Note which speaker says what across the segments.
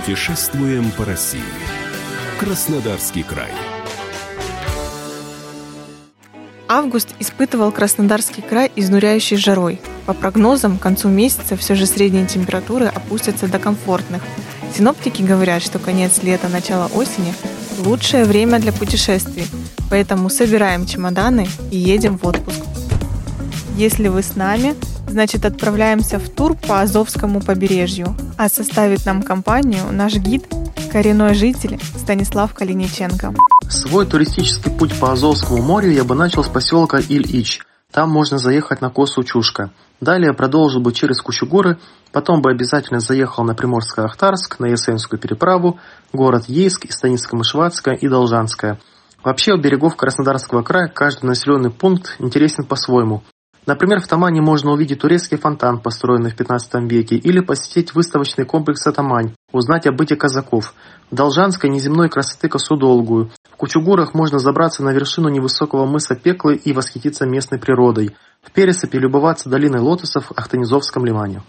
Speaker 1: Путешествуем по России. Краснодарский край.
Speaker 2: Август испытывал Краснодарский край изнуряющей жарой. По прогнозам, к концу месяца все же средние температуры опустятся до комфортных. Синоптики говорят, что конец лета, начало осени – лучшее время для путешествий, поэтому собираем чемоданы и едем в отпуск. Если вы с нами, значит отправляемся в тур по Азовскому побережью, а составит нам компанию наш гид, коренной житель Станислав Калиниченко.
Speaker 3: Свой туристический путь по Азовскому морю я бы начал с поселка Иль-Ич. Там можно заехать на косу Чушка. Далее продолжил бы через Кучугуры, потом бы обязательно заехал на Приморско-Ахтарск, на Ясенскую переправу, город Ейск, и Станицко-Мышватское и Должанское. Вообще, у берегов Краснодарского края каждый населенный пункт интересен по-своему. Например, в Тамане можно увидеть турецкий фонтан, построенный в 15 веке, или посетить выставочный комплекс Атамань, узнать о быте казаков. В Должанской неземной красоты косу долгую. В Кучугурах можно забраться на вершину невысокого мыса Пеклы и восхититься местной природой. В Пересопе любоваться долиной лотосов в Ахтанизовском лимане.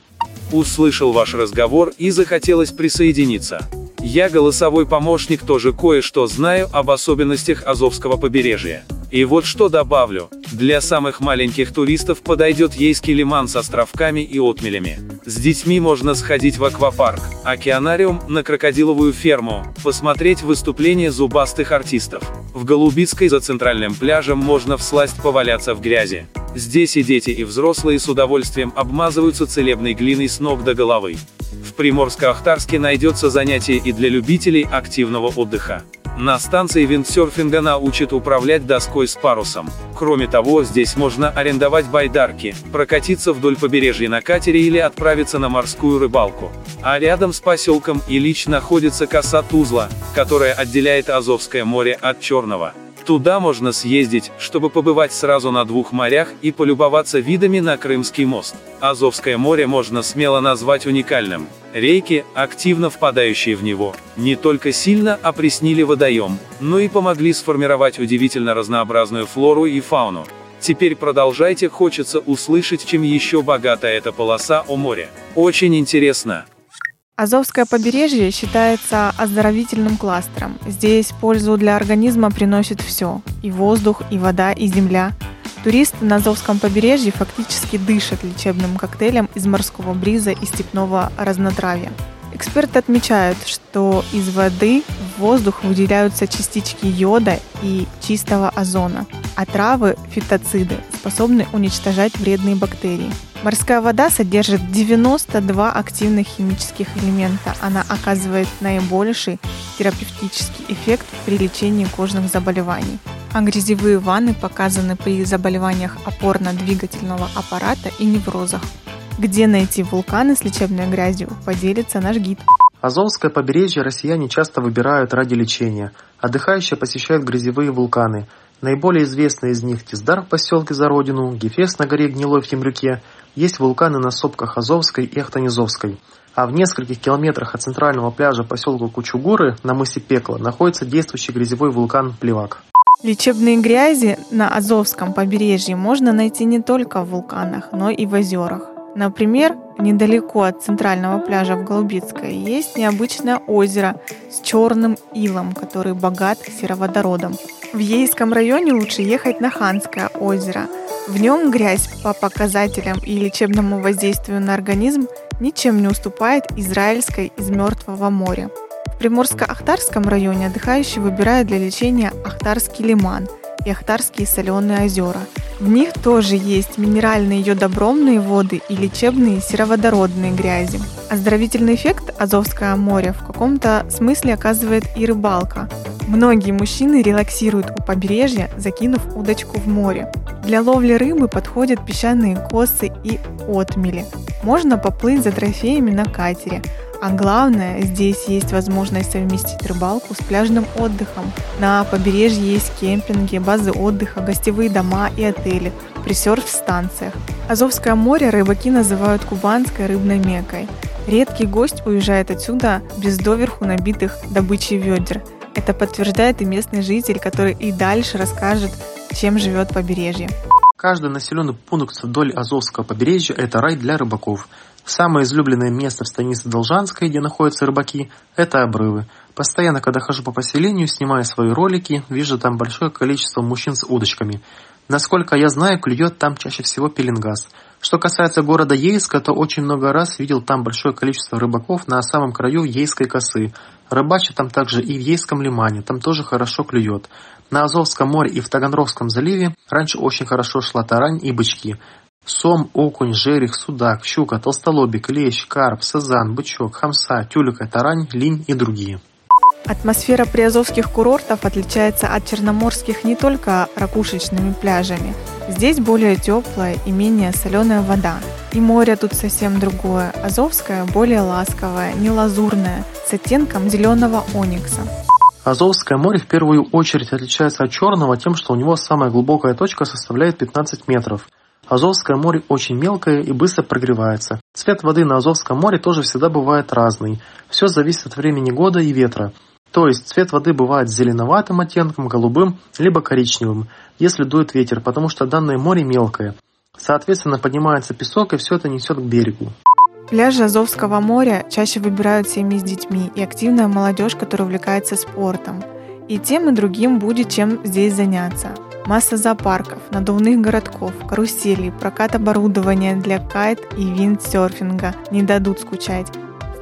Speaker 4: Услышал ваш разговор и захотелось присоединиться. Я голосовой помощник тоже кое-что знаю об особенностях Азовского побережья. И вот что добавлю. Для самых маленьких туристов подойдет Ейский лиман с островками и отмелями. С детьми можно сходить в аквапарк, океанариум, на крокодиловую ферму, посмотреть выступления зубастых артистов. В Голубицкой за центральным пляжем можно всласть поваляться в грязи. Здесь и дети, и взрослые с удовольствием обмазываются целебной глиной с ног до головы. В Приморско-Ахтарске найдется занятие и для любителей активного отдыха. На станции виндсерфинга научат управлять доской с парусом. Кроме того, здесь можно арендовать байдарки, прокатиться вдоль побережья на катере или отправиться на морскую рыбалку. А рядом с поселком Ильич находится коса Тузла, которая отделяет Азовское море от Черного. Туда можно съездить, чтобы побывать сразу на двух морях и полюбоваться видами на Крымский мост. Азовское море можно смело назвать уникальным. Рейки, активно впадающие в него, не только сильно опреснили водоем, но и помогли сформировать удивительно разнообразную флору и фауну. Теперь продолжайте, хочется услышать, чем еще богата эта полоса о море. Очень интересно.
Speaker 2: Азовское побережье считается оздоровительным кластером. Здесь пользу для организма приносит все – и воздух, и вода, и земля. Туристы на Азовском побережье фактически дышат лечебным коктейлем из морского бриза и степного разнотравья. Эксперты отмечают, что из воды в воздух выделяются частички йода и чистого озона, а травы, фитоциды, способны уничтожать вредные бактерии. Морская вода содержит 92 активных химических элемента. Она оказывает наибольший терапевтический эффект при лечении кожных заболеваний. А грязевые ванны показаны при заболеваниях опорно-двигательного аппарата и неврозах. Где найти вулканы с лечебной грязью, поделится наш гид.
Speaker 3: Азовское побережье россияне часто выбирают ради лечения. Отдыхающие посещают грязевые вулканы. Наиболее известные из них Тиздар в поселке За Родину, Гефес на горе Гнилой в Темрюке. Есть вулканы на сопках Азовской и Ахтанизовской. А в нескольких километрах от центрального пляжа поселка Кучугуры на мысе Пекла находится действующий грязевой вулкан Плевак.
Speaker 2: Лечебные грязи на Азовском побережье можно найти не только в вулканах, но и в озерах. Например, недалеко от центрального пляжа в Голубицкой есть необычное озеро с черным илом, который богат сероводородом. В Ейском районе лучше ехать на Ханское озеро. В нем грязь по показателям и лечебному воздействию на организм ничем не уступает израильской из Мертвого моря. В Приморско-Ахтарском районе отдыхающие выбирают для лечения Ахтарский лиман и Ахтарские соленые озера – в них тоже есть минеральные йодобромные воды и лечебные сероводородные грязи. Оздоровительный эффект Азовского моря в каком-то смысле оказывает и рыбалка. Многие мужчины релаксируют у побережья, закинув удочку в море. Для ловли рыбы подходят песчаные косы и отмели. Можно поплыть за трофеями на катере, а главное, здесь есть возможность совместить рыбалку с пляжным отдыхом. На побережье есть кемпинги, базы отдыха, гостевые дома и отели при серф-станциях. Азовское море рыбаки называют кубанской рыбной мекой. Редкий гость уезжает отсюда без доверху набитых добычей ведер. Это подтверждает и местный житель, который и дальше расскажет, чем живет побережье.
Speaker 3: Каждый населенный пункт вдоль Азовского побережья – это рай для рыбаков. Самое излюбленное место в станице Должанской, где находятся рыбаки – это обрывы. Постоянно, когда хожу по поселению, снимая свои ролики, вижу там большое количество мужчин с удочками. Насколько я знаю, клюет там чаще всего пеленгаз. Что касается города Ейска, то очень много раз видел там большое количество рыбаков на самом краю Ейской косы. Рыбачат там также и в Ейском лимане, там тоже хорошо клюет. На Азовском море и в Таганрогском заливе раньше очень хорошо шла тарань и бычки. Сом, окунь, жерех, судак, щука, толстолобик, лещ, карп, сазан, бычок, хамса, тюлька, тарань, линь и другие.
Speaker 2: Атмосфера приазовских курортов отличается от черноморских не только ракушечными пляжами. Здесь более теплая и менее соленая вода. И море тут совсем другое. Азовское более ласковое, не лазурное, с оттенком зеленого оникса.
Speaker 3: Азовское море в первую очередь отличается от Черного тем, что у него самая глубокая точка составляет 15 метров. Азовское море очень мелкое и быстро прогревается. Цвет воды на Азовском море тоже всегда бывает разный. Все зависит от времени года и ветра. То есть цвет воды бывает зеленоватым оттенком, голубым, либо коричневым, если дует ветер, потому что данное море мелкое. Соответственно, поднимается песок и все это несет к берегу.
Speaker 2: Пляжи Азовского моря чаще выбирают семьи с детьми и активная молодежь, которая увлекается спортом. И тем и другим будет чем здесь заняться. Масса зоопарков, надувных городков, каруселей, прокат оборудования для кайт и виндсерфинга не дадут скучать.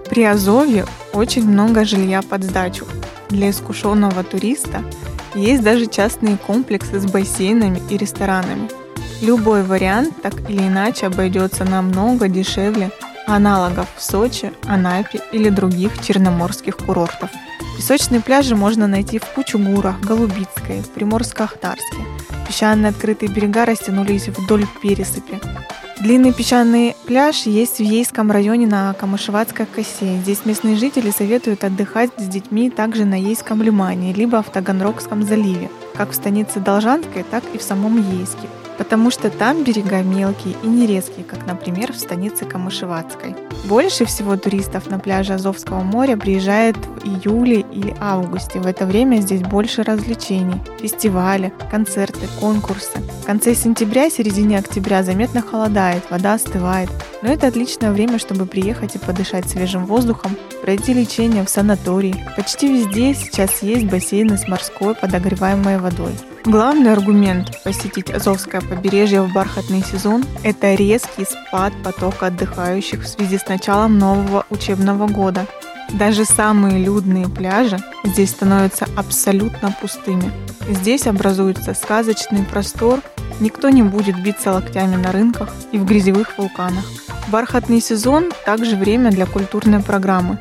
Speaker 2: В Приазовье очень много жилья под сдачу. Для искушенного туриста есть даже частные комплексы с бассейнами и ресторанами. Любой вариант так или иначе обойдется намного дешевле аналогов в Сочи, Анапе или других черноморских курортов. Песочные пляжи можно найти в Кучугурах, Голубицкой, Приморско-Ахтарске. Песчаные открытые берега растянулись вдоль пересыпи. Длинный песчаный пляж есть в Ейском районе на Камышеватской косе. Здесь местные жители советуют отдыхать с детьми также на Ейском лимане, либо в Таганрогском заливе, как в станице Должанской, так и в самом Ейске потому что там берега мелкие и нерезкие, как, например, в станице Камышеватской. Больше всего туристов на пляже Азовского моря приезжает в июле или августе. В это время здесь больше развлечений, фестивали, концерты, конкурсы. В конце сентября середине октября заметно холодает, вода остывает. Но это отличное время, чтобы приехать и подышать свежим воздухом, пройти лечение в санатории. Почти везде сейчас есть бассейны с морской подогреваемой водой. Главный аргумент посетить Азовское побережье в бархатный сезон – это резкий спад потока отдыхающих в связи с началом нового учебного года. Даже самые людные пляжи здесь становятся абсолютно пустыми. Здесь образуется сказочный простор, никто не будет биться локтями на рынках и в грязевых вулканах. Бархатный сезон – также время для культурной программы.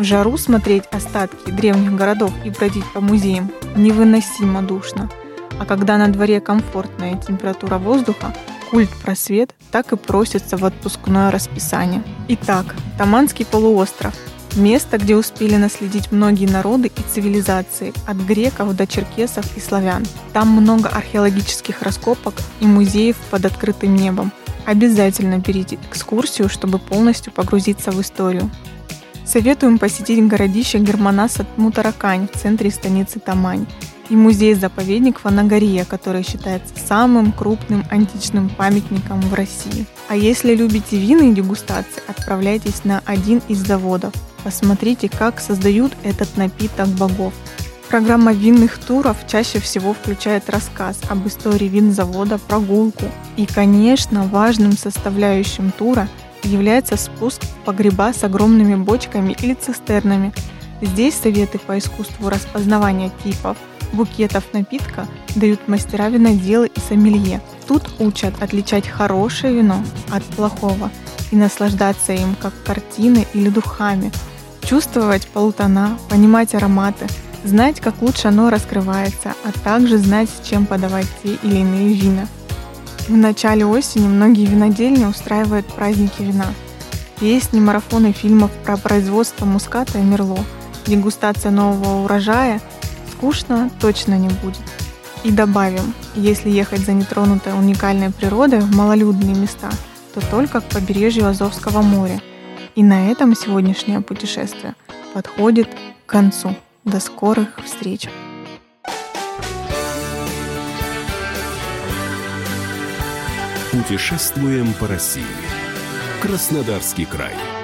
Speaker 2: В жару смотреть остатки древних городов и бродить по музеям невыносимо душно – а когда на дворе комфортная температура воздуха, культ просвет так и просится в отпускное расписание. Итак, Таманский полуостров – место, где успели наследить многие народы и цивилизации, от греков до черкесов и славян. Там много археологических раскопок и музеев под открытым небом. Обязательно берите экскурсию, чтобы полностью погрузиться в историю. Советуем посетить городище Германаса Мутаракань в центре станицы Тамань и музей-заповедник Фанагория, который считается самым крупным античным памятником в России. А если любите вины и дегустации, отправляйтесь на один из заводов. Посмотрите, как создают этот напиток богов. Программа винных туров чаще всего включает рассказ об истории винзавода, прогулку. И, конечно, важным составляющим тура является спуск в погреба с огромными бочками или цистернами. Здесь советы по искусству распознавания типов, букетов напитка дают мастера винодела и сомелье. Тут учат отличать хорошее вино от плохого и наслаждаться им как картиной или духами, чувствовать полутона, понимать ароматы, знать, как лучше оно раскрывается, а также знать, с чем подавать те или иные вина. В начале осени многие винодельни устраивают праздники вина. Песни, марафоны фильмов про производство муската и мерло, дегустация нового урожая – скучно точно не будет. И добавим, если ехать за нетронутой уникальной природой в малолюдные места, то только к побережью Азовского моря. И на этом сегодняшнее путешествие подходит к концу. До скорых встреч!
Speaker 1: Путешествуем по России. Краснодарский край.